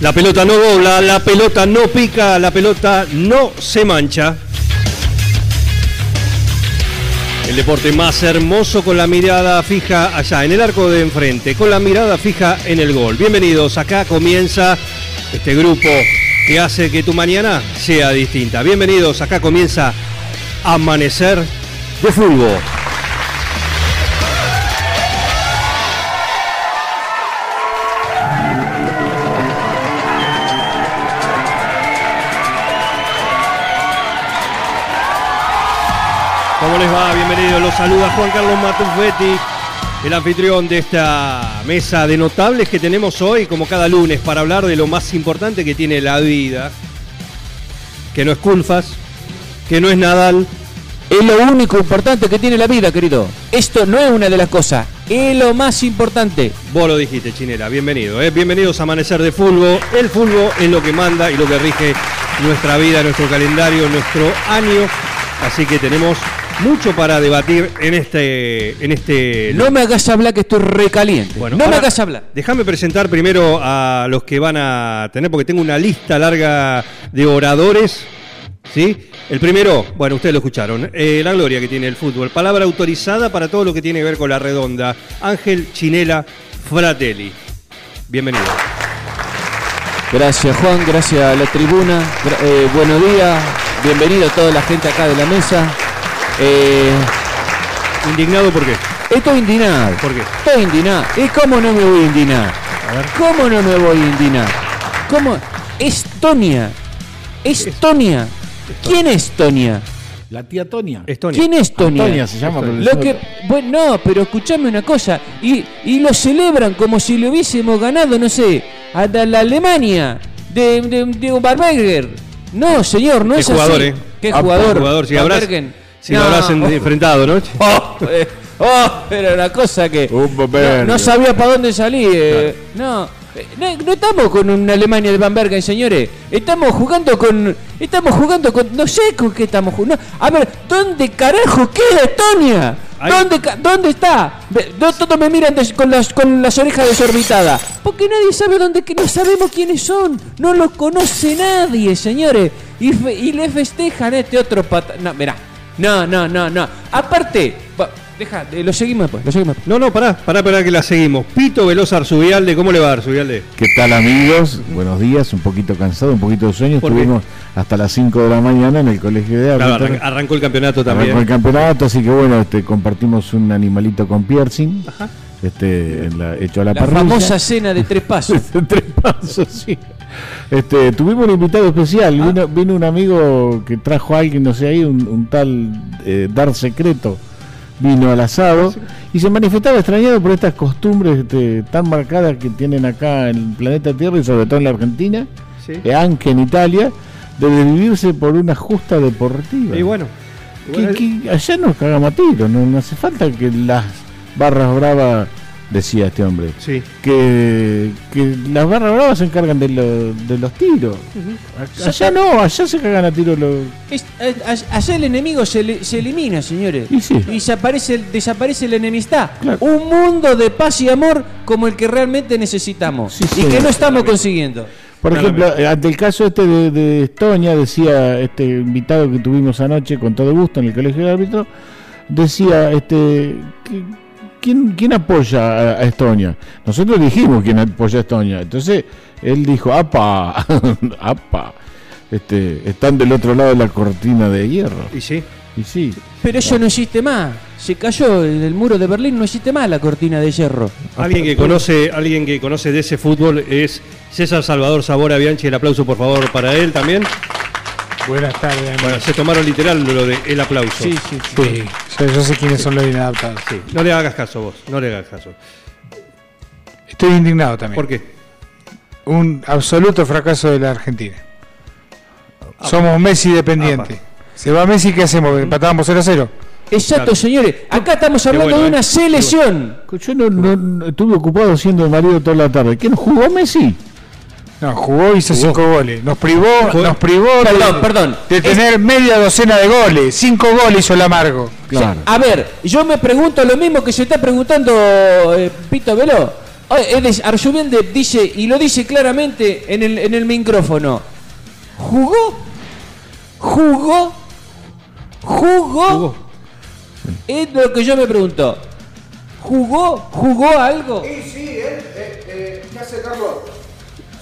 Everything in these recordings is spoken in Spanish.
La pelota no dobla, la pelota no pica, la pelota no se mancha. El deporte más hermoso con la mirada fija allá en el arco de enfrente, con la mirada fija en el gol. Bienvenidos, acá comienza este grupo que hace que tu mañana sea distinta. Bienvenidos, acá comienza Amanecer de Fútbol. ¿Cómo les va? Bienvenidos. Los saluda Juan Carlos Matufetti, el anfitrión de esta mesa de notables que tenemos hoy, como cada lunes, para hablar de lo más importante que tiene la vida. Que no es Culfas, que no es Nadal. Es lo único importante que tiene la vida, querido. Esto no es una de las cosas, es lo más importante. Vos lo dijiste, Chinera. Bienvenido. ¿eh? Bienvenidos a Amanecer de Fútbol. El fútbol es lo que manda y lo que rige nuestra vida, nuestro calendario, nuestro año. Así que tenemos mucho para debatir en este. En este No me hagas hablar que estoy recaliente. Bueno, no me hagas hablar. Déjame presentar primero a los que van a tener, porque tengo una lista larga de oradores. ¿Sí? El primero, bueno, ustedes lo escucharon, eh, la gloria que tiene el fútbol. Palabra autorizada para todo lo que tiene que ver con la redonda. Ángel Chinela Fratelli. Bienvenido. Gracias, Juan. Gracias a la tribuna. Eh, buenos días. Bienvenido a toda la gente acá de la mesa. Eh, ¿Indignado por qué? estoy indignado. ¿Por qué? Estoy indignado. ¿Y cómo no me voy a indignar? ¿Cómo no me voy a indignar? ¿Cómo? Estonia. Estonia. ¿Quién es Estonia? La tía Tonia. Estonia. ¿Quién es Tonia? Antonia se llama, Lo le que, bueno, no, pero escuchame una cosa. Y, y lo celebran como si le hubiésemos ganado, no sé, a la, la Alemania de, de, de Barberger. No, señor, no Qué es jugador, así. ¿eh? Qué jugador. jugador, si habrás- Si lo habrás en- enfrentado, ¿no? Oh, eh, oh, era una cosa que Un no, no sabía para dónde salir. eh, No, eh, no, no estamos con una Alemania de Van Bergen, señores. Estamos jugando con, estamos jugando con, no sé con qué estamos jugando. A ver, ¿dónde carajo queda Estonia? ¿Dónde, ¿Dónde está? Todos me miran des- con las con las orejas desorbitadas. Porque nadie sabe dónde, que no sabemos quiénes son. No los conoce nadie, señores. Y, fe- y le festejan a este otro pata. No, mirá. No, no, no, no. Aparte, va, deja, eh, lo seguimos después, lo seguimos después. No, no, pará, pará, pará que la seguimos. Pito Veloz Arzubialde, ¿cómo le va Arzubialde? ¿Qué tal amigos? Buenos días, un poquito cansado, un poquito de sueño. ¿Por qué? Estuvimos hasta las 5 de la mañana en el colegio de Claro, arran- arrancó el campeonato Arrancó también. el campeonato, así que bueno, este, compartimos un animalito con piercing, este, en la- hecho a la, La parrilla. famosa cena de tres pasos. Tres pasos, sí. Este, tuvimos un invitado especial, Ah. vino, vino un amigo que trajo a alguien, no sé, ahí, un, un tal eh, Dar Secreto, vino al asado y se manifestaba extrañado por estas costumbres este, tan marcadas que tienen acá en el planeta Tierra y sobre todo en la Argentina, Sí. eh, aunque en Italia, de desvivirse por una justa deportiva. Y bueno, Que- bueno, que allá nos cagamos a tiro, no, no hace falta que las barras bravas, decía este hombre, sí. que, que las barras bravas se encargan de, lo- de los tiros. Allá no, allá se cagan a tiro los... Es- a- allá el enemigo se, le- se elimina, señores. Y sí. desaparece, desaparece la enemistad. Claro. Un mundo de paz y amor como el que realmente necesitamos. Sí, y que no estamos consiguiendo. Por ejemplo, ante el caso este de, de Estonia, decía este invitado que tuvimos anoche con todo gusto en el colegio de árbitros, decía este que- ¿quién, quién apoya a, a Estonia? Nosotros dijimos quién apoya a Estonia. Entonces él dijo, apa, apa, este, están del otro lado de la cortina de hierro. Y sí. Y sí, Pero eso no existe más. Se cayó en el muro de Berlín, no existe más la cortina de hierro. Alguien que conoce, alguien que conoce de ese fútbol es César Salvador Sabora Bianchi. El aplauso, por favor, para él también. Buenas tardes. Bueno, amigos. se tomaron literal lo de el aplauso. Sí, sí. Sí, yo, yo sé quiénes son los inadaptados. Sí, No le hagas caso vos, no le hagas caso. Estoy indignado también. ¿Por qué? Un absoluto fracaso de la Argentina. Somos Messi dependiente. Apa. Se va Messi, ¿qué hacemos? ¿Empatábamos 0 a 0? Exacto, Claro. señores. Acá estamos Qué hablando bueno, de ¿eh? una selección. Yo no, no- no- estuve ocupado siendo marido toda la tarde. ¿Quién jugó Messi? No, jugó, hizo Jugó. 5 goles. Nos privó, Jugó. nos privó Perdón, de, perdón. de tener media docena de goles. 5 goles hizo el amargo. Claro. A ver, yo me pregunto lo mismo que se está preguntando eh, Pito Veló. Oye, él es- Arzubielde dice, y lo dice claramente en el, en el micrófono. ¿Jugó? ¿Jugó? ¿Jugó? Jugó. Es lo que yo me pregunto. ¿Jugó? ¿Jugó algo? Sí, sí, él, eh, eh, ¿qué hace Carlos?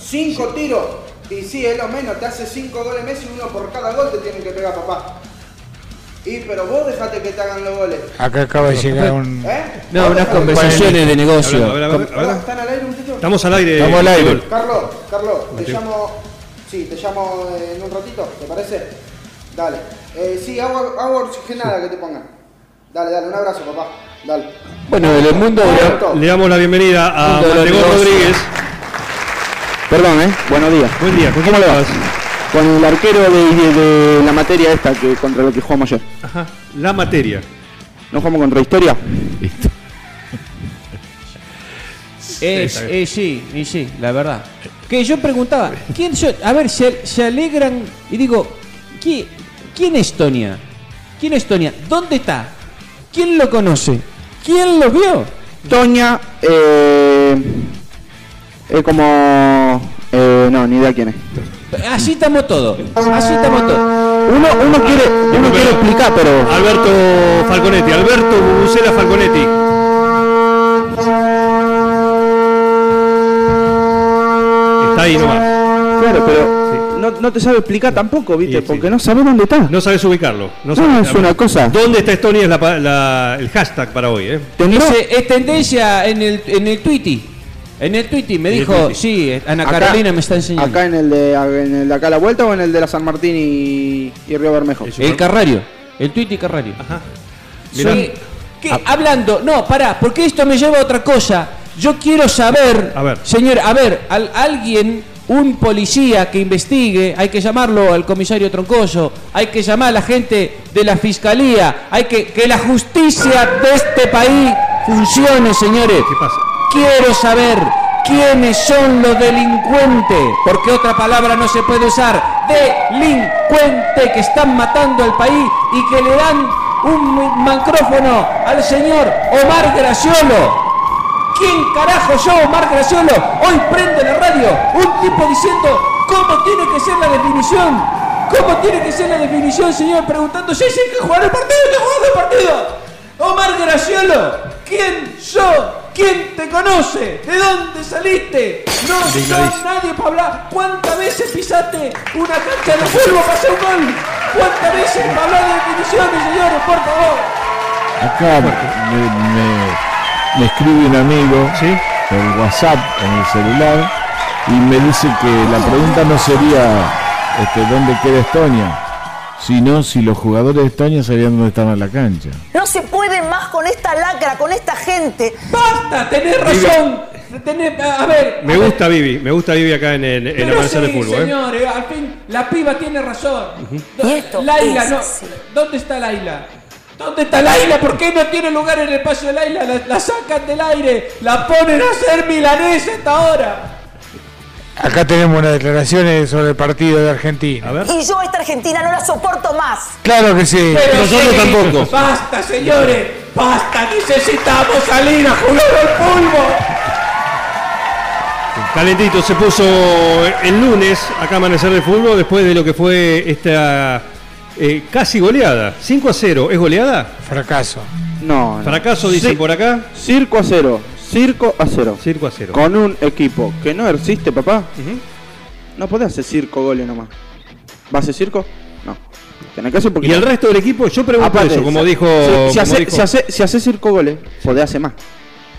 Cinco tiros. Y sí, es lo menos, te hace cinco goles Messi, uno por cada gol te tienen que pegar, papá. Y pero vos dejate que te hagan los goles. Acá acaba de llegar un. ¿Eh? No, unas conversaciones de negocio. A ver, a ver, a ver, a ver. Perdón, ¿Están al aire, muchachos? Estamos al aire. Estamos al aire. Carlos, Carlos, te llamo. Sí, te llamo en un ratito, ¿te parece? Dale. Eh, sí, agua, agua oxigenada que te pongan. Dale, dale, un abrazo, papá. Dale. Bueno, en el mundo. Le damos la bienvenida a Mateo negocio. Rodríguez. Perdón, ¿eh? Buenos días. Buen día, ¿con quién ¿Cómo le va? estás? Con el arquero de, de- de la materia esta que contra lo que jugamos ayer. Ajá. La materia. ¿No jugamos contra Historia? Es, bien. eh, sí, y sí, la verdad. Que yo preguntaba, ¿quién son? A ver, se, se alegran y digo, ¿quién, ¿quién es Tonia? ¿Quién es Tonia? ¿Dónde está? ¿Quién lo conoce? ¿Quién lo vio? Toña, eh, es como... eh, no, ni idea quién es. Así estamos todos. Así estamos todos. Uno, uno quiere, uno quiere explicar, pero... Alberto Falconetti. Alberto Bubucela Falconetti. Está ahí nomás. Claro, pero no, no te sabe explicar tampoco, ¿viste? Sí, sí. Porque no sabe dónde está. No sabes ubicarlo. No, No, sabes- es una cosa. ¿Dónde está Estonia? Es la pa- la- el hashtag para hoy, ¿eh? Ese- es tendencia en el, en el Twitty. En el Twitty me En el dijo, sí, Ana acá- Carolina me está enseñando. ¿Acá en el, de, en el de acá a la vuelta o en el de la San Martín y, y Río Bermejo? El Carrario. El Twitty Carrario. Ajá. Sí, que, hablando, no, pará, porque esto me lleva a otra cosa. Yo quiero saber, A ver. señor, a ver, al- alguien, un policía que investigue, hay que llamarlo al comisario Troncoso, hay que llamar a la gente de la fiscalía, hay que que la justicia de este país funcione, señores. ¿Qué pasa? Quiero saber quiénes son los delincuentes, porque otra palabra no se puede usar. Delincuentes que están matando al país y que le dan un mi- micrófono al señor Omar Graciolo. ¿Quién carajo yo, Omar Graciolo? Hoy prende la radio un tipo diciendo cómo tiene que ser la definición. ¿Cómo tiene que ser la definición, señor? Preguntando, sí, sí, que jugar el partido, que jugar el partido. Omar Graciolo, ¿quién sos? ¿Quién te conoce? ¿De dónde saliste? No sos nadie para hablar. ¿Cuántas veces pisaste una cancha de fútbol para hacer un gol? ¿Cuántas veces para hablar de definiciones, señores? Por favor. Acá me, me- me escribe un amigo ¿Sí? por WhatsApp en el celular y me dice que la pregunta no sería este, dónde queda Estonia, sino si los jugadores de Estonia sabían dónde estaban en la cancha. No se puede más con esta lacra, con esta gente. ¡Basta! ¡Tenés razón! Tenés, a ver. Me a ver. gusta Vivi. Me gusta Vivi acá en, en, en Amanecer de sí, Fútbol, ¿eh? señores, al fin, la piba tiene razón. Y esto Laila, es no. así. ¿Dónde está Laila? ¿Dónde está Laila? ¿Por qué no tiene lugar en el espacio de Laila? La, la sacan del aire, la ponen a hacer milanesa hasta ahora. Acá tenemos unas declaraciones sobre el partido de Argentina. A ver. Y yo esta Argentina no la soporto más. Claro que sí. Pero Nosotros sí, tampoco. Basta, señores. Basta, necesitamos salir a jugar al fútbol. Calentito se puso el lunes acá a Amanecer de Fútbol después de lo que fue esta eh, casi goleada. 5 a 0. ¿Es goleada? Fracaso. No, no. Fracaso, dicen Sí. por acá. Circo a cero. Circo a cero. Circo a 0. Con un equipo que no existe, papá. No podés hacer circo goles nomás. ¿Va a hacer circo? No. Tenés que hacer porque Y el resto del equipo, yo pregunto Aparte, eso, como si- dijo. Si, si como hace, dijo- si, hace, si hace circo goles, podés hacer más.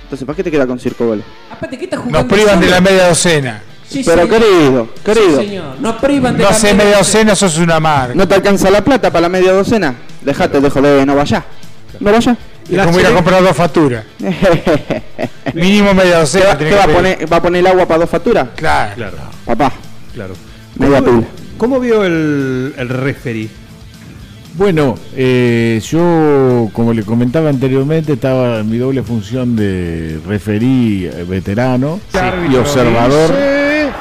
Entonces, ¿para qué te queda con circo goles? Aparte, ¿qué está jugando? Nos privan de la media docena. Sí, Pero señor. querido, querido, Sí, señor. Nos privan de No la sé, media docena, sos una marca. ¿no te alcanza la plata para la media docena? Dejate de joder, no vayas. No vayas. Es como ir a comprar dos facturas. Mínimo media ¿Qué, docena. qué va a poner? ¿Va a poner el agua para dos facturas? Claro. Claro, Papá, claro. media ¿Cómo, pila. cómo vio el, el referee? Bueno, eh, yo, como le comentaba anteriormente, estaba en mi doble función de referí eh, veterano y observador.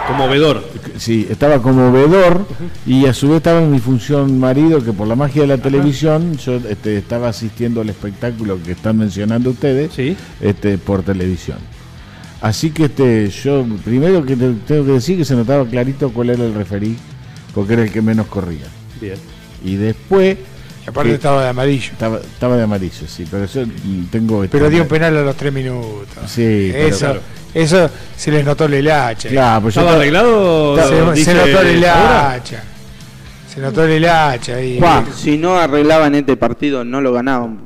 Como vedor. Sí, estaba como vedor y a su vez estaba en mi función marido, que por la magia de la televisión yo este, estaba asistiendo al espectáculo que están mencionando ustedes Sí. este, por televisión. Así que este, yo primero que te- tengo que decir que se notaba clarito cuál era el referí, porque era el que menos corría. Bien. Y después Y aparte estaba de amarillo. estaba, estaba de amarillo, sí, pero yo tengo... este, Pero dio un penal a los tres minutos. Sí, pero eso, claro. eso se les notó el hacha. Claro, pues yo ¿Estaba arreglado? Se, se notó el hacha. Se notó el hacha. Y, Juan, si no arreglaban este partido, no lo ganaban.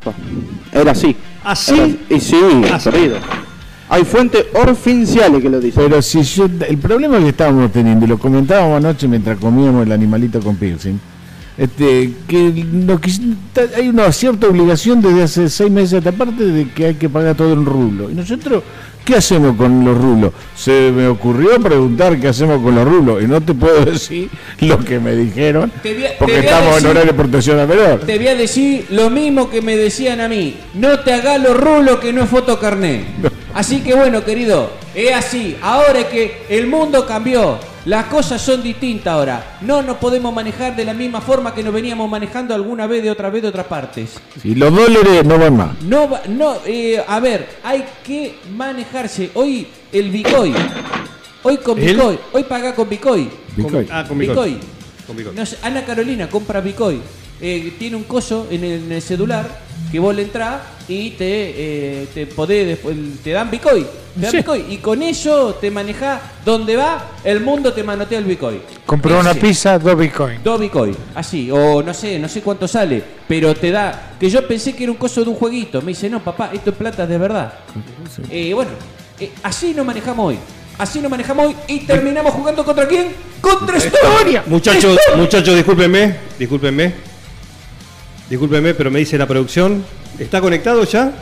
Era así. ¿Ah, sí? Era- y sí, Ah, sí. corrido. Hay fuentes oficiales que lo dicen. Pero si yo, el problema que estábamos teniendo, y lo comentábamos anoche mientras comíamos el animalito con piercing, este, que, hay una cierta obligación desde hace seis meses a esta parte de que hay que pagar todo en rublo. Y nosotros, ¿qué hacemos con los rublos? Se me ocurrió preguntar qué hacemos con los rublos, y no te puedo decir lo que me dijeron, a- porque estamos decir- en horario de protección a menor. Te voy a decir lo mismo que me decían a mí. No te hagas los rulos que no es fotocarné. Así que bueno, querido, es así. Ahora es que el mundo cambió. Las cosas son distintas ahora. No nos podemos manejar de la misma forma que nos veníamos manejando alguna vez de otra vez de otras partes. Y los dólares no van más. No, va- no, eh, a ver, hay que manejarse. Hoy el Bitcoin. Hoy con ¿El? Bitcoin. Hoy paga con Bitcoin. Bitcoin. Ah, con Bitcoin. Con Bitcoin. No sé, Ana Carolina compra Bitcoin. Eh, tiene un coso en el, en el celular que vos le entrás y te, eh, te podés después, te dan Bitcoin. Te dan Sí. Bitcoin. Y con eso te manejás donde va, el mundo te manotea el Bitcoin. compró una pizza, dos bitcoins. Dos Bitcoin, así, o no sé, no sé cuánto sale, pero te da. Que yo pensé que era un coso de un jueguito. Me dice, no, papá, esto es plata de verdad. Eh, bueno, eh, así nos manejamos hoy. Así nos manejamos hoy y terminamos jugando contra quién? ¡Contra Estonia! Muchachos, muchachos, discúlpenme, discúlpenme. Discúlpenme, pero me dice la producción. ¿Está conectado ya?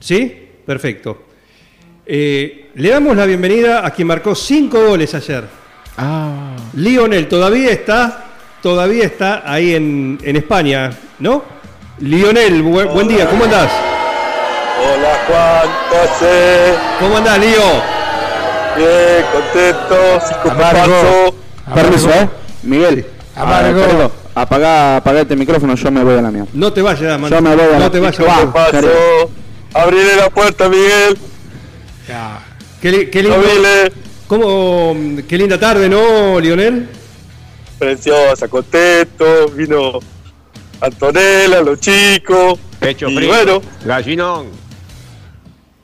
¿Sí? Perfecto. Eh, le damos la bienvenida a quien marcó cinco goles ayer. Ah, Lionel todavía está, todavía está ahí en, en España, ¿no? Lionel, bu- buen día, ¿cómo andás? Hola Juan, ¿qué haces? ¿Cómo andás, Lío? Bien, contento, cinco Amargo. Permiso, ¿eh? Miguel. Amargo. ah, apagá, apagá este micrófono, yo me voy a la mierda. No te vayas, man. Yo me voy a No te vayas. Va. ¿Qué pasó? Abriré la puerta, Miguel. Ya. Qué, li- qué lindo. Abrile. ¿Cómo, qué linda tarde, ¿no, Lionel? Preciosa, contento. Vino Antonella, los chicos. Pecho y frío. bueno, Gallinón.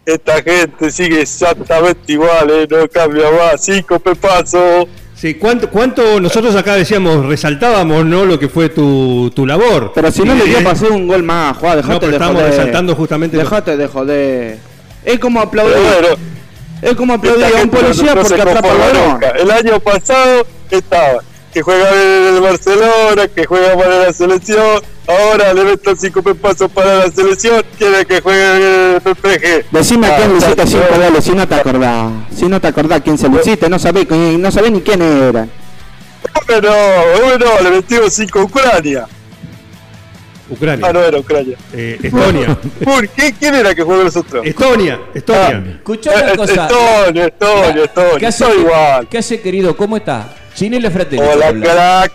esta gente sigue exactamente igual, ¿eh? no cambia más. Cinco pepazos. Sí, ¿cuánto, cuánto nosotros acá decíamos, resaltábamos, ¿no? Lo que fue tu, tu labor. Pero si no le dio hacer un gol más, Juan, dejate No, pero de estamos joder. resaltando justamente lo- Dejate de joder. Es como Pero aplaudir. Es como aplaudir a un policía no porque atrapa ladrón. nunca. El año pasado estaba que juega en el Barcelona, que juega para la selección. Ahora le meto cinco pepazos para la selección. Quiere que juegue en el PPG. Decime a Ah, quién le está hiciste cinco goles, si no te acordás. Si no te acordás quién se lo hiciste, no sabés, quién- no sabés ni quién era. Pero bueno, le metimos cinco a Ucrania. Ucrania. Ah, no era Ucrania. Eh, Estonia. ¿Por qué? ¿Quién era que jugó nosotros? Estonia. Estonia. Escuchá una Eh, cosa. Estonia, Estonia, Estonia. ¿Qué hace, igual. ¿Qué hace, querido? ¿Cómo Chinela Fratelli. Hola, crack.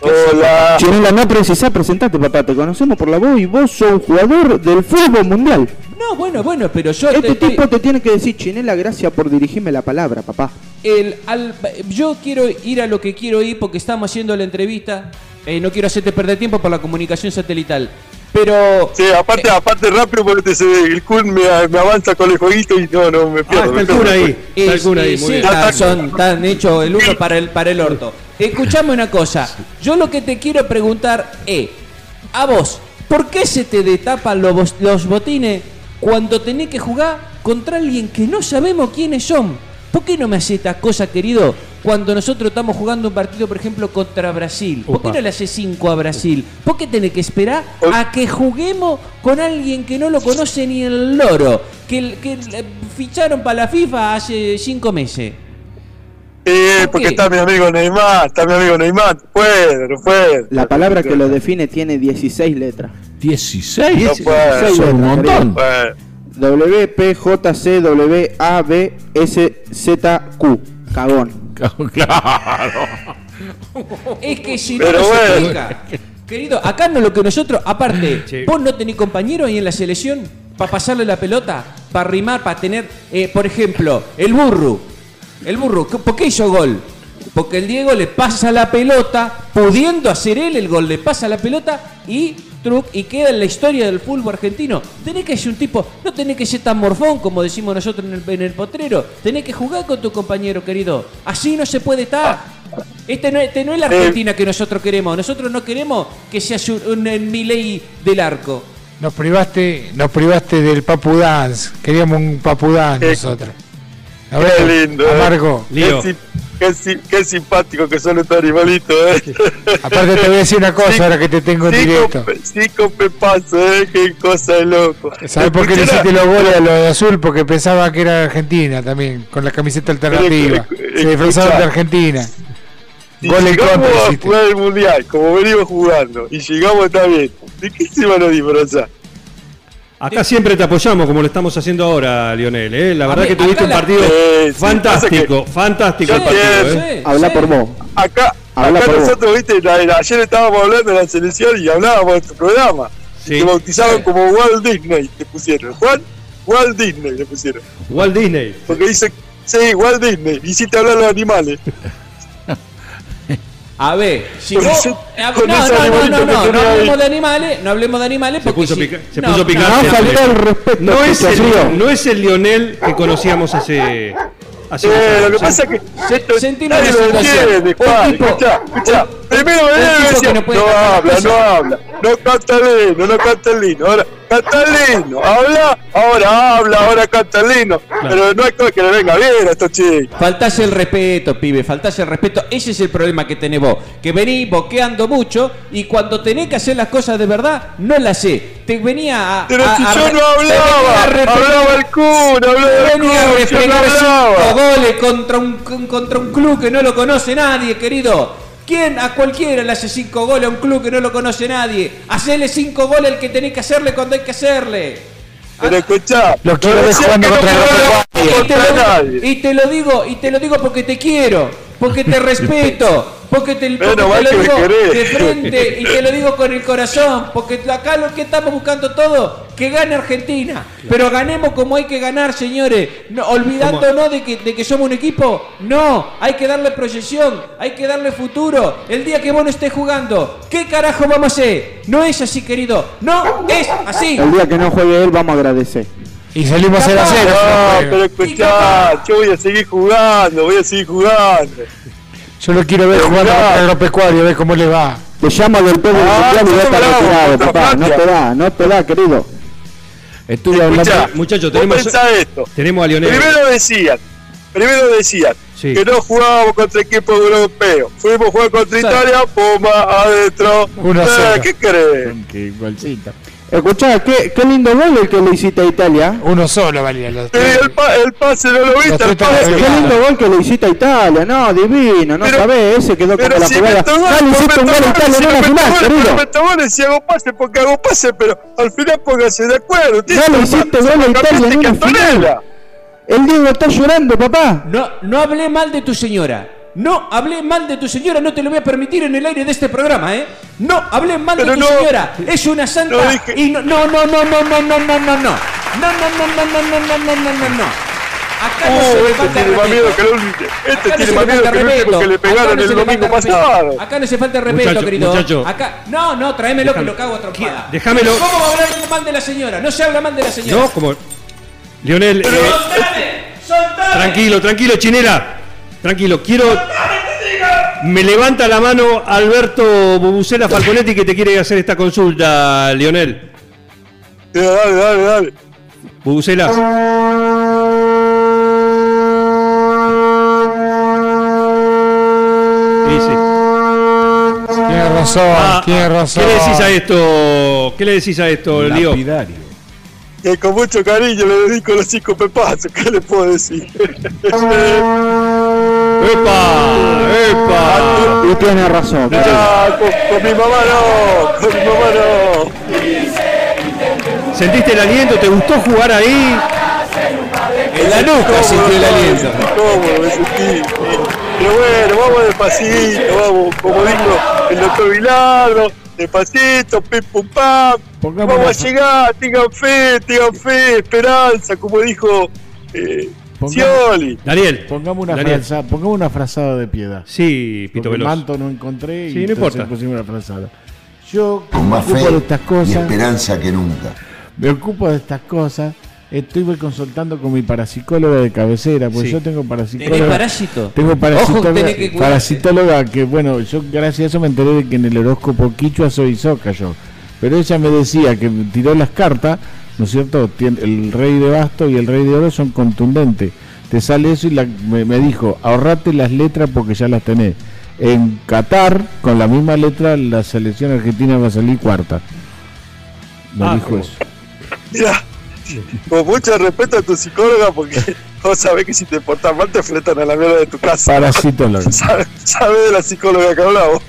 Hola. Chinela, no precisás presentarte, papá. Te conocemos por la voz y vos sos un jugador del fútbol mundial. No, bueno, bueno, pero yo Este te- tipo te tiene que decir, Chinela, gracias por dirigirme la palabra, papá. el, al- yo quiero ir a lo que quiero ir porque estamos haciendo la entrevista. Eh, no quiero hacerte perder tiempo por la comunicación satelital. Pero Sí, aparte, aparte rápido porque se- el Kun me, me avanza con el jueguito y no, no, me Ah, pierdo. está el pierdo. Kun ahí. Está el Es- ahí, eh, muy sí, bien. ta- son tan hechos el uno para el, para el orto. Escuchame una cosa. Yo lo que te quiero preguntar es, a vos, ¿por qué se te destapan los, los botines cuando tenés que jugar contra alguien que no sabemos quiénes son? ¿Por qué no me hace esta cosa, querido? Cuando nosotros estamos jugando un partido, por ejemplo, contra Brasil. ¿Por qué no le hace 5 a Brasil? ¿Por qué tiene que esperar a que juguemos con alguien que no lo conoce ni el loro? Que, que eh, ficharon para la FIFA hace 5 meses. Eh, porque está mi amigo Neymar, está mi amigo Neymar. No puede, no puede. La palabra que lo define tiene 16 letras. 16. No puede. 16 Son un montón. No puede. W, P, J, C, W, A, B, S, Z, Q. Cagón. Claro. Es que si no, Pero no se bueno. explica. Querido, acá no lo que nosotros, aparte, Sí. vos no tenés compañero ahí en la selección para pasarle la pelota, para rimar, para tener, eh, por ejemplo, el burro. El burro, ¿qué- ¿por qué hizo gol? Porque el Diego le pasa la pelota, pudiendo hacer él el gol, le pasa la pelota y truc, y queda en la historia del fútbol argentino. Tenés que ser un tipo, no tenés que ser tan morfón como decimos nosotros en el, en el potrero. Tenés que jugar con tu compañero, querido. Así no se puede estar. Este no, este no es la Argentina que nosotros queremos. Nosotros no queremos que seas un, un, un Milei del arco. Nos privaste, nos privaste del Papu Dance. Queríamos un Papu Dance Qué- nosotros. A Qué ver, lindo. eh. Amargo. Lío. Qué, sim- qué sim- qué simpático que son estos animalitos, eh. Aparte te voy a decir una cosa Sí, ahora que te tengo en directo. pe- cinco pepazos, eh. Qué cosa de loco. ¿Sabes por qué le hiciste los goles a los de azul? Porque pensaba que era Argentina también, con la camiseta alternativa. Se disfrazaron de Argentina. Si Gol llegamos contra a jugar el mundial, como venimos jugando, y llegamos bien, ¿de qué se van a disfrazar? Acá siempre te apoyamos como lo estamos haciendo ahora, Lionel. ¿eh? La verdad ver, que tuviste un la- partido sí, fantástico, fantástico el partido. ¿eh? Sí, Habla sí. por vos. Acá, Habla acá por vos. nosotros, viste, la- la- ayer estábamos hablando de la selección y hablábamos de tu programa. Sí. Te bautizaron Sí. como Walt Disney, te pusieron. Juan, Walt Disney le pusieron. Walt Disney. Porque dice, sí, Walt Disney, hiciste hablar a los animales. A ver, si vos, eso, eh, no, no, no, no, no, hablemos de animales, no hablemos de animales porque se puso, si, pica, se puso no, picante. No, el respeto, no, es el, no es el Lionel que conocíamos hace Así eh, lo que pasa es que esto, sentimos nadie lo entiende, escuchá. Primero eh, no, habla, no habla, no canta el no, no canta el Ahora, canta lindo, habla, ahora habla, ahora canta lindo. Pero no hay cosa que le venga bien a estos chicos. Faltás el respeto, pibe, faltás el respeto. Ese es el problema que tenés vos. Que venís boqueando mucho y cuando tenés que hacer las cosas de verdad, no las sé. Te venía a. Pero a- si a- yo no venía a hablaba, hablaba el cura, hablaba el Venía a cura, yo no hablaba. goles contra un, contra un club que no lo conoce nadie, querido. ¿Quién a cualquiera le hace cinco goles a un club que no lo conoce nadie? Hacele cinco goles al que tenés que hacerle cuando hay que hacerle. Pero escuchá, Lo quiero no ver jugando que no contra jugaba Y te, lo, y te lo digo, y te lo digo porque te quiero, porque te respeto, porque te, porque lo digo de frente y te lo digo con el corazón, porque acá lo que estamos buscando todo, que gane Argentina, pero ganemos como hay que ganar, señores, no, olvidándonos de que, de que somos un equipo, no, hay que darle proyección, hay que darle futuro, el día que vos no estés jugando, ¿qué carajo vamos a hacer? No es así, querido, no es así. El día que no juegue él, vamos a agradecer. Y salimos 0 a 0. No, pero escuchá, yo voy a seguir jugando, voy a seguir jugando. Yo lo quiero ver jugando contra el agropecuario, a ver cómo le va. Te llamo del pueblo Ah, y ya está retirado, papá. No te da, no te da, querido. Estuve hablando. Escuchá, Muchachos, vos tenemos, esto. tenemos a Lionel. Primero decían, primero decían Sí. que no jugábamos contra equipos europeos. Fuimos a jugar contra. Italia, Puma, adentro. Uno a Eh. ¿Qué crees? Qué. Escuchá, qué, qué lindo gol el que le hiciste a Italia. Uno solo valía los tres. el, pa- el pase no lo viste, el pase. Qué lindo gol que le hiciste a Italia. No, divino, no Pero- sabés, ese quedó como la si jugada. meto gol, Ya le hiciste un gol a Italia si no meto final, pero meto goles, si hago pase, porque hago pase, pero al final póngase de acuerdo. Ustedes Ya le hiciste gol a Italia en una Antonella. El Diego está llorando, papá. No, no hablé mal de tu señora. No hablé mal de tu señora, no te lo voy a permitir en el aire de este programa, ¿eh? No hablé mal Pero de tu no- señora. Es una santa no dije- y no, no, no, no, no, no, no, no, no, no. No, no, no, no, no, no, no, no, no, no, no. Acá no se Oh, le este falta tiene más miedo que el último. Este tiene más miedo que el último que le pegaron el domingo pasado. Acá no se falta respeto, Muchacho, querido. muchacho. Acá, no, no, tráemelo que lo cago a trompada. Déjamelo. ¿Cómo va a hablar mal de la señora? No se habla mal de la señora. No, como. Lionel, eh, ¡Soltame! ¡Soltame! tranquilo, tranquilo, chinela. Tranquilo, quiero. Me levanta la mano Alberto Bubucela Falconetti que te quiere hacer esta consulta, Lionel. Dale, dale, dale. Bubucelas. Ah, tiene ah, razón. ¿Qué le decís a esto? ¿Qué le decís a esto, Lío? Que con mucho cariño le dedico los cinco pepazos, ¿qué le puedo decir? ¡Epa! ¡Epa! Y tiene razón. Ah, con, con mi mamá no, con mi mamá no. ¿Sentiste el aliento? ¿Te gustó jugar ahí? En la nuca sintió el aliento. Cómodo me sentí. Pero bueno, vamos despacito, vamos, como dijo el doctor Vilardo, despacito, pim pum pam. Pongamos Vamos a llegar, tengan fe, tengan fe, esperanza, como dijo eh, Pongamos-. Daniel. Pongamos una, Daniel. fraza- pongamos una frazada de piedad. Sí, Pito Porque Veloz. manto no encontré y Sí, no entonces importa. pusimos una frazada. Yo Con me más ocupo fe de estas y cosas. esperanza que nunca. Me ocupo de estas cosas. Estoy consultando con mi parapsicóloga de cabecera, porque Sí. yo tengo parapsicóloga. ¿Tenés parásito? Tengo Ojo, parasitóloga, tenés que parasitóloga que, bueno, yo gracias a eso me enteré de que en el horóscopo quichua soy soca yo. Pero ella me decía que me tiró las cartas, ¿no es cierto? Tien- El rey de basto y el rey de oro son contundentes. Te sale eso y la- me, me dijo, ahorrate las letras porque ya las tenés. En Qatar, con la misma letra, la selección argentina va a salir cuarta. Me Ah, dijo eso. Mira, con mucho respeto a tu psicóloga, porque vos sabés que si te portas mal te fletan a la mierda de tu casa. Parasitóloga. ¿Sabes sabe de la psicóloga que hablamos?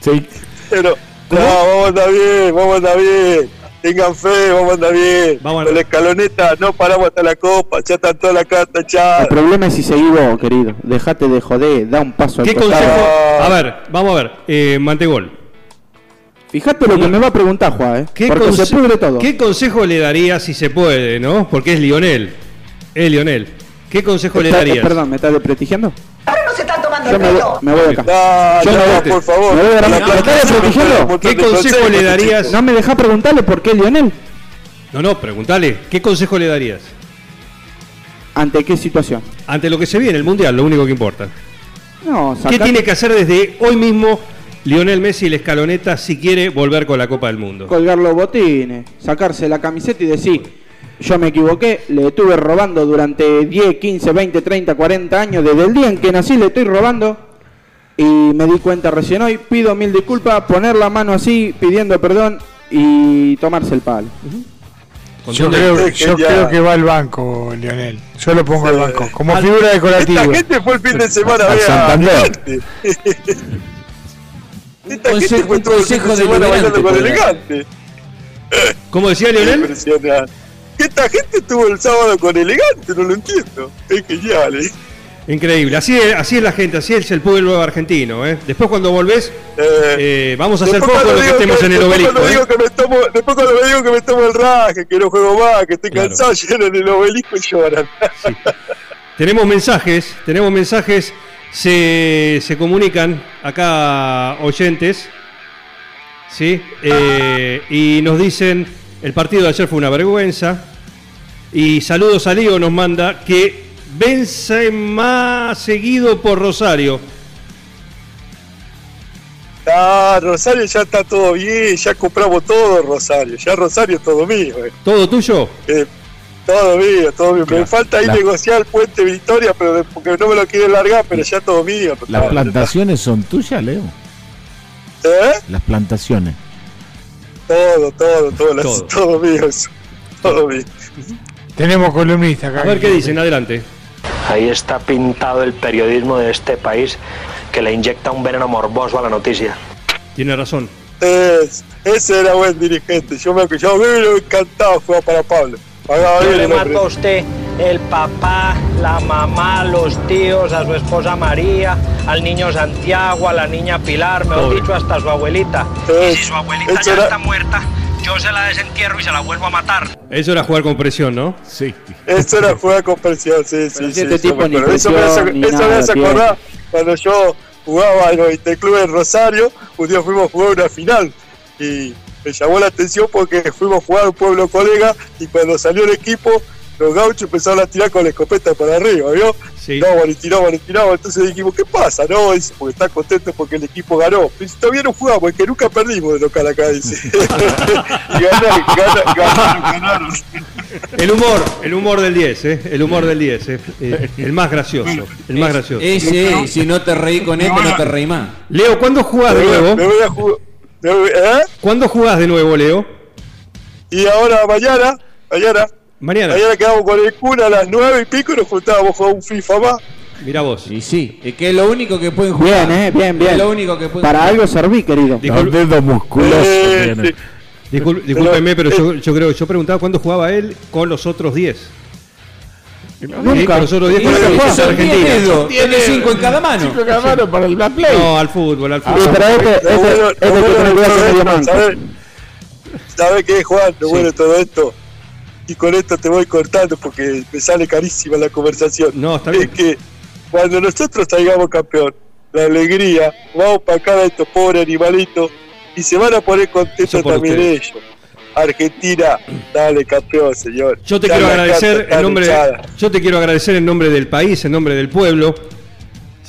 Sí. Pero, no, vamos a andar bien, vamos a andar bien. Tengan fe, vamos a andar bien. Vamos a Con la escaloneta no paramos hasta la copa, ya están toda la carta El echada. problema es si seguís vos, querido. Dejate de joder, da un paso al ¿Qué costado. consejo? A ver, vamos a ver. Eh, Mantegol. Fíjate lo que me va a preguntar, Juan, ¿eh? ¿Qué, Porque se conse- pudre todo. ¿Qué consejo le darías si se puede, no? Porque es Lionel. Es Lionel. ¿Qué consejo le Está- eh, darías? perdón, ¿me estás desprestigiando? Ahora no se tomando Yo me, voy- pelo. me voy acá. No, Yo no, me voy- por favor. me voy a No, ¿Qué consejo le darías? ¿No me deja preguntarle por qué Lionel? No, no, pregúntale. ¿Qué consejo le darías? ¿Ante qué situación? Ante lo que se viene, el Mundial, lo único que importa. No, ¿Qué tiene que hacer desde hoy mismo Lionel Messi y la escaloneta si quiere volver con la Copa del Mundo? colgar los botines, sacarse la camiseta y decir, yo me equivoqué, le estuve robando durante 10, 15, 20, 30, 40 años, desde el día en que nací le estoy robando y me di cuenta recién hoy, pido mil disculpas, poner la mano así pidiendo perdón y tomarse el palo. Yo creo, yo creo que va al banco, Lionel. Yo lo pongo al Sí. banco, como Al- figura decorativa. Esta gente fue el fin de semana a Al Santander. Esta gente consejo- fue todo el fin de de semana bailando con elegante, elegante. ¿Cómo decía Lionel? Impresionante. Esta gente estuvo el sábado con elegante, no lo entiendo. Es genial, ¿eh? Increíble. Así es, así es la gente, así es el pueblo argentino. ¿eh? Después cuando volvés, Eh, eh, vamos a hacer después foco de que estemos en el después obelisco. Cuando ¿eh? digo que me tomo, después cuando me digo que me tomo el raje, que no juego más, que estoy Claro. cansado, lleno en el obelisco y lloran. Tenemos mensajes, tenemos mensajes, se, se comunican acá oyentes, ¿sí? Y nos dicen, el partido de ayer fue una vergüenza, y saludos a Lío nos manda que vence más seguido por Rosario. Ah, Rosario ya está todo bien, ya compramos todo Rosario, ya Rosario es todo mío. eh. ¿Todo tuyo? Eh, todo mío, todo mío. Me falta ahí la- negociar el puente Victoria, pero de- porque no me lo quieren largar, pero ya todo mío. Las plantaciones son tuyas, Leo. ¿Eh? Las plantaciones. Todo, todo, todo, las- Todo. todo mío eso. Todo mío. Tenemos columnista acá. A ver qué dicen, adelante. Ahí está pintado el periodismo de este país que le inyecta un veneno morboso a la noticia. Tiene razón. Es- ese era buen dirigente. Yo me, yo me encantado jugar para Pablo. Pagaba Yo bien le mato a usted el papá, la mamá, los tíos, a su esposa María, al niño Santiago, a la niña Pilar, mejor Pobre. dicho, hasta su abuelita. Es- y si su abuelita ya era- está muerta, yo se la desentierro y se la vuelvo a matar. Eso era jugar con presión, ¿no? Sí. Eso era jugar con presión, sí, sí, sí. si este yo tipo ni acuerdo. eso me hace, presión ni eso me nada hace acordar cuando yo jugaba en el Club en Rosario, un día fuimos a jugar una final y me llamó la atención porque fuimos a jugar a un pueblo colega y cuando salió el equipo, los gauchos empezaron a tirar con la escopeta para arriba, ¿vio? Sí. tiraban y tiraban y tiraban. Entonces dijimos, ¿qué pasa? No, dice, porque está contento porque el equipo ganó. Pero si todavía no jugamos, es que nunca perdimos de local acá, dice. y ganaron, ganaron, ganaron, ganaron. El humor, el humor del 10, ¿eh? El humor del 10, ¿eh? Eh, El más gracioso, el más gracioso. Ese, si no te reí con esto, no te reí más. Leo, ¿cuándo jugás de nuevo? me voy a jugar. ¿eh? ¿Cuándo jugás de nuevo, Leo? Y ahora mañana, mañana, Mañana. mañana quedamos con el cuna a las nueve y pico y nos juntábamos con un FIFA más. Mira vos. Y sí, es que es lo único que pueden jugar. Bien, eh, bien, bien. Es lo único que pueden Para jugar. algo serví, querido. Los dedos musculosos. Eh, sí. Discul- discúlpeme, pero yo, yo creo, yo preguntaba cuándo jugaba él con los otros 10. Sí, con los otros 10 con la Y camiseta son diez argentina. dedos, Tiene cinco en cada mano. Cinco cada mano para el la play. No, al fútbol, al Sí, fútbol. pero este, este, este. ¿sabes? ¿Sabes qué, Juan? Lo bueno de todo esto. Y con esto te voy cortando porque me sale carísima la conversación. No, está Es bien. que cuando nosotros salgamos campeón, la alegría, vamos para acá de estos pobres animalitos y se van a poner contentos también ustedes. ellos. Argentina, dale campeón, señor. Yo te quiero agradecer en nombre, yo te quiero agradecer en nombre del país, en nombre del pueblo.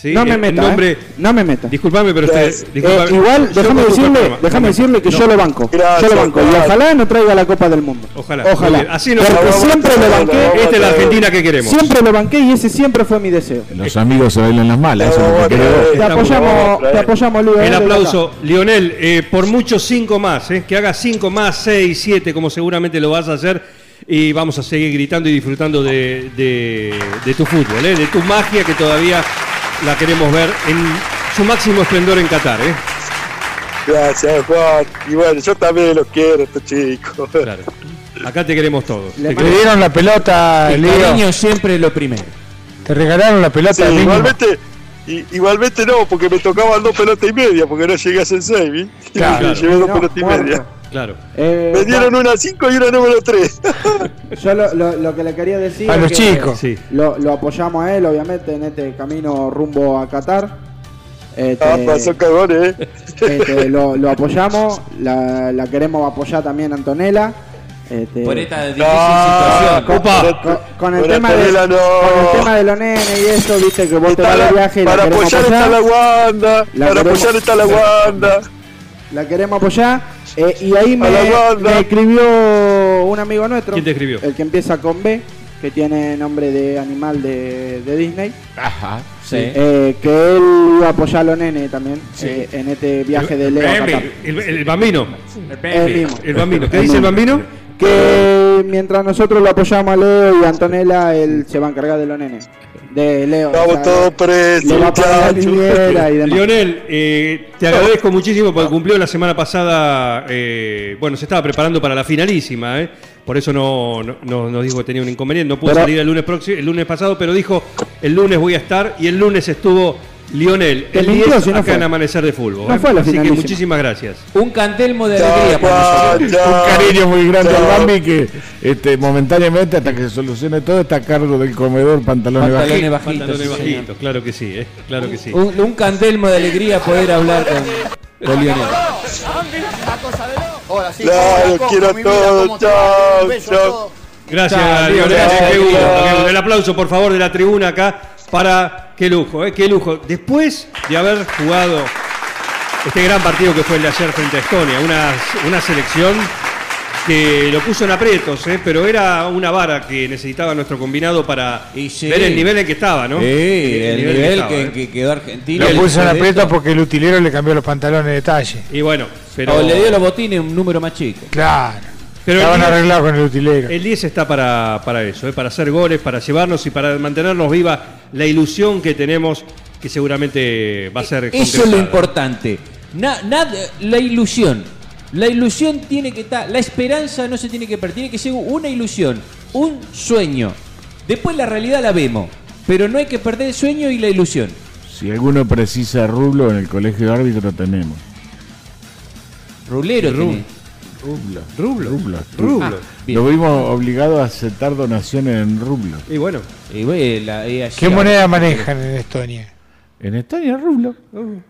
¿Sí? No me meta, nombre, eh. No me meta. Disculpame, pero usted, disculpame. Eh, igual, déjame decirle, déjame decirle que No, yo lo banco. Gracias, yo lo banco. Y ojalá no traiga la Copa del Mundo. Ojalá. Ojalá. Así nos Porque vamos a siempre lo banqué. Esta es la. Argentina que queremos. Siempre lo banqué y ese siempre fue mi deseo. Los amigos se bailan las malas. Eso es lo Vamos que a creo. traer. Te apoyamos, te apoyamos, Luis. El aplauso, Lionel, eh, por muchos cinco más, eh, que haga cinco más, seis, siete, como seguramente lo vas a hacer, y vamos a seguir gritando y disfrutando de, de- de tu fútbol, eh, de tu magia que todavía la queremos ver en su máximo esplendor en Qatar. Eh. Gracias, Juan. Y bueno, yo también los quiero, estos chicos. Claro. Acá te queremos todos. Le queremos. dieron la pelota, El Leo. cariño siempre lo primero. Te regalaron la pelota Sí, igualmente, igualmente no, porque me tocaban dos pelotas y media, porque no llegué a ser seis, ¿vi? Claro. Me llevé dos No, pelotas y muerto. media. Claro. Eh, Me dieron una 5 y una número 3. Yo lo, lo- lo que le quería decir A es los que chicos. Sí. Lo, lo apoyamos a él, obviamente, en este camino rumbo a Qatar. Este, Ah, pasó cagones, eh. este, lo, lo apoyamos, la, la queremos apoyar también a Antonella. Este, Por esta difícil Ah, situación. Con, con el tema de, Antonella no. con el tema de los nenes y eso, viste que vos te Está vas de la- viaje y la para queremos apoyar está la Wanda. La para queremos- apoyar está la Wanda. la queremos apoyar. Eh, y ahí me, A me escribió un amigo nuestro, ¿Quién te escribió? el que empieza con B, que tiene nombre de animal de, de Disney. Ajá. Sí. Eh, que él iba a apoyar a los nenes también eh, en este viaje de Leo a Qatar. El, el bambino. El bambino. ¿Qué dice el bambino? Que mientras nosotros lo apoyamos a Leo y a Antonella, él se va a encargar de los nenes. De Leo. Todos presos. Lionel, eh, te agradezco muchísimo porque cumplió la semana pasada, eh, bueno, se estaba preparando para la finalísima, ¿eh? por eso no, no- no- nos dijo que tenía un inconveniente, no pudo Pero- salir el lunes, próximo, el lunes pasado, pero dijo, el lunes voy a estar y el lunes estuvo Lionel, el 10 si no acá fue. en Amanecer de Fútbol. No ¿eh? fue la Así que muchísimas gracias. Un cantelmo de alegría para nosotros. Un cariño muy grande al Bambi que este, momentáneamente, hasta que se solucione todo, está a cargo del comedor pantalones Pantalones bajitos. bajitos. Pantalones sí, bajitos, claro que sí, ¿eh? claro que sí. Un, un cantelmo de alegría poder hablar con, con Lionel. Claro, los quiero a todos. Chao, chao. Gracias, Chao, Lionel. El aplauso, por favor, de la tribuna acá para qué lujo, ¿eh? qué lujo. Después de haber jugado este gran partido que fue el de ayer frente a Estonia, una, una selección que lo puso en aprietos, ¿eh? pero era una vara que necesitaba nuestro combinado para sí. ver el nivel en que estaba, ¿no? Sí, el nivel estaba, que, ¿eh? que quedó Argentina. Lo puso en después de aprieto eso- porque el utilero le cambió los pantalones de talle. Y bueno, pero, O le dio los botines un número más chico. Claro. pero Estaban el, 10, arreglados con el utilero. el 10 está para, para eso, ¿eh? para hacer goles, para llevarnos y para mantenernos viva la ilusión que tenemos, que seguramente va a ser Eso es lo importante. Na- la ilusión. La ilusión tiene que estar. La esperanza no se tiene que perder. Tiene que ser una ilusión. Un sueño. Después la realidad la vemos. Pero no hay que perder el sueño y la ilusión. Si alguno precisa rublo, en el colegio de árbitro tenemos. Rulero tiene. Rublo. Rublo. Rublo. Rublo. Ah. Lo vimos obligado a aceptar donaciones en rublo. Y bueno, Y bueno, la- y allí ¿Qué moneda manejan en Estonia? En Estonia, rublo.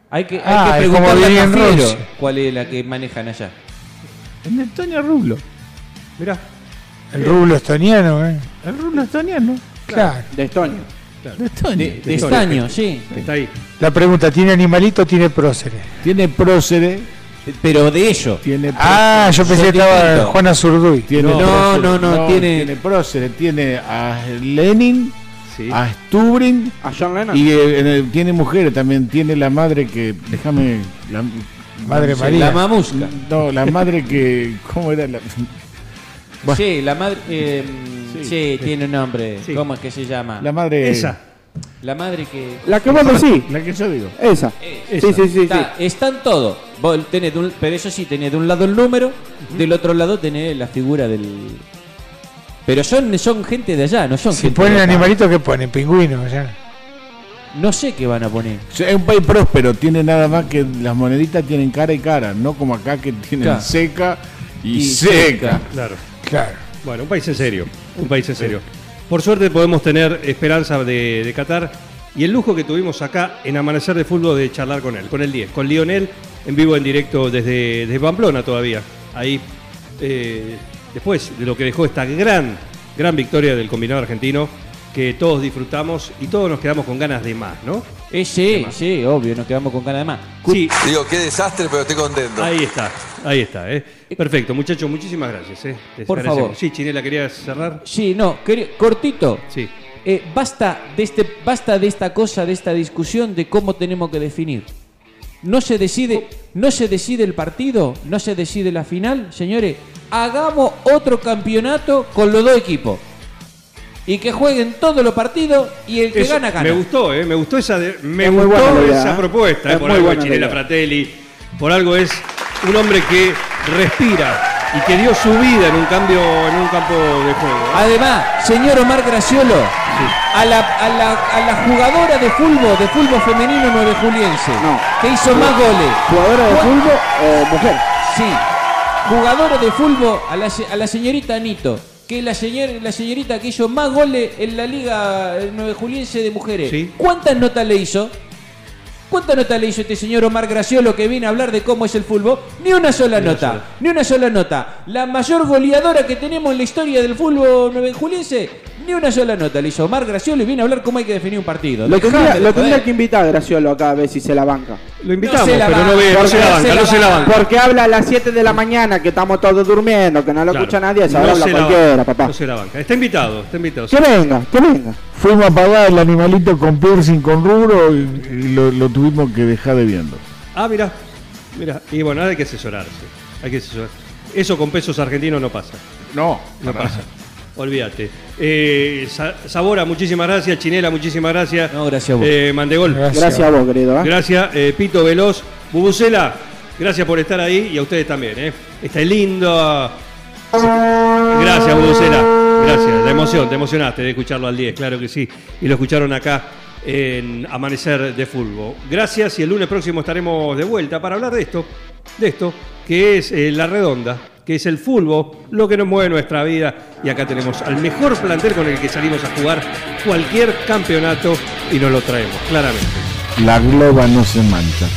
Hay que, hay Ah, que preguntarle a cuál es la que manejan allá. En Estonia, rublo. mirá. El rublo estoniano, ¿eh? El rublo estoniano. Claro. De Estonia. De Estonia. De, sí. Está ahí. La pregunta, ¿tiene animalito o tiene próceres? Tiene próceres. Pero de ello. Tiene Ah, yo pensé que estaba. Juana Zurduy. Tiene No, no, no, tiene- tiene próceres, tiene a Lenin, Sí. a Stubrin A John Lennon. y eh, tiene mujeres también, tiene la madre que, déjame, la, Madre sí, María. La mamusca. No, la madre que, ¿cómo era la? Bueno. Sí, la madre. eh, sí, Sí. tiene un nombre. Sí. ¿Cómo es que se llama? La madre Esa. La madre que. La que vos decís. La que yo digo. Esa. Esa. Sí, sí, sí, sí. Está, están todos. Vos tenés de un- pero eso sí, tenés de un lado el número, del otro lado tenés la figura del. Pero son, son gente de allá, no son Si gente ponen de acá. animalitos, ¿qué ponen? Pingüinos, ya. No sé qué van a poner. O sea, Es un país próspero, tiene nada más que las moneditas tienen cara y cara, no como acá que tienen Claro. seca y, Y seca. seca. Claro. Claro. Bueno, un país en serio. Un país en serio. Por suerte podemos tener esperanza de, de Qatar y el lujo que tuvimos acá en Amanecer de Fútbol de charlar con él, con el 10, con Lionel, en vivo, en directo desde, desde Pamplona todavía. Ahí, eh, después de lo que dejó esta gran, gran victoria del combinado argentino, que todos disfrutamos y todos nos quedamos con ganas de más, ¿no? Eh, sí, sí, obvio, nos quedamos con ganas de más. Sí, Digo, qué desastre, pero estoy contento. ahí está, ahí está. ¿eh? Perfecto, muchachos, muchísimas gracias. ¿eh? Por agradecemos. favor. Sí, Chinela, ¿querías cerrar? Sí, no, cortito. Sí. Eh, basta, de este, basta de esta cosa, de esta discusión de cómo tenemos que definir. No se decide, no se decide el partido, no se decide la final, señores. Hagamos otro campeonato con los dos equipos. Y que jueguen todos los partidos y el que Eso, gana, gana. Me gustó, eh, me gustó esa, de- me Es gustó buena la idea, esa ¿eh? propuesta. eh, Es por muy algo es la Chinela. Fratelli, por algo es un hombre que respira y que dio su vida en un cambio, en un campo de juego. ¿eh? Además, señor Omar Graciolo, a, la, a, la, a la jugadora de fútbol, de fútbol femenino nueve juliense, No. que hizo más goles. ¿Jugadora de ¿Cuál- fútbol o mujer? Sí, jugadora de fútbol a la, a la señorita Anito, que es la, señor, la señorita que hizo más goles en la Liga eh, Nueve Juliense de Mujeres. Sí. ¿Cuántas notas le hizo? ¿Cuántas notas le hizo este señor Omar Graciolo que viene a hablar de cómo es el fútbol? Ni una sola Ni nota, sola. ni una sola nota. La mayor goleadora que tenemos en la historia del fútbol nueve juliense, ni una sola nota le hizo Omar Graciolo y viene a hablar cómo hay que definir un partido. Lo tendría, lo tendría que invitar a Graciolo acá a ver si se la banca. Lo invitamos, No se la pero banca, no, ve, no porque se la banca, no se la banca. Porque habla a las 7 de la mañana, que estamos todos durmiendo, que no lo Claro. escucha nadie, esa No habla se cualquiera, banca, papá. No se la banca. Está invitado, está invitado. Que venga, que venga. Fuimos a pagar el animalito con piercing con rubro y, y lo, lo tuvimos que dejar de viendo. Ah, mira, mira. Y bueno, hay que asesorarse. Hay que asesorarse. Eso con pesos argentinos no pasa. No, No pasa. Olvídate. Eh, Sa- Sabora, muchísimas gracias. Chinela, muchísimas gracias. No, gracias a vos. Eh, Mandegol. Gracias. Gracias a vos, querido. ¿eh? Gracias, eh, Pito Veloz. Bubucela, gracias por estar ahí y a ustedes también. ¿eh? Está lindo. Gracias, Bubucela. Gracias. La emoción, te emocionaste de escucharlo al 10, claro que sí. Y lo escucharon acá en Amanecer de Fútbol. Gracias y el lunes próximo estaremos de vuelta para hablar de esto, de esto, que es eh, la redonda, que es el fútbol, lo que nos mueve nuestra vida. Y acá tenemos al mejor plantel con el que salimos a jugar cualquier campeonato y nos lo traemos, claramente. La globa no se mancha.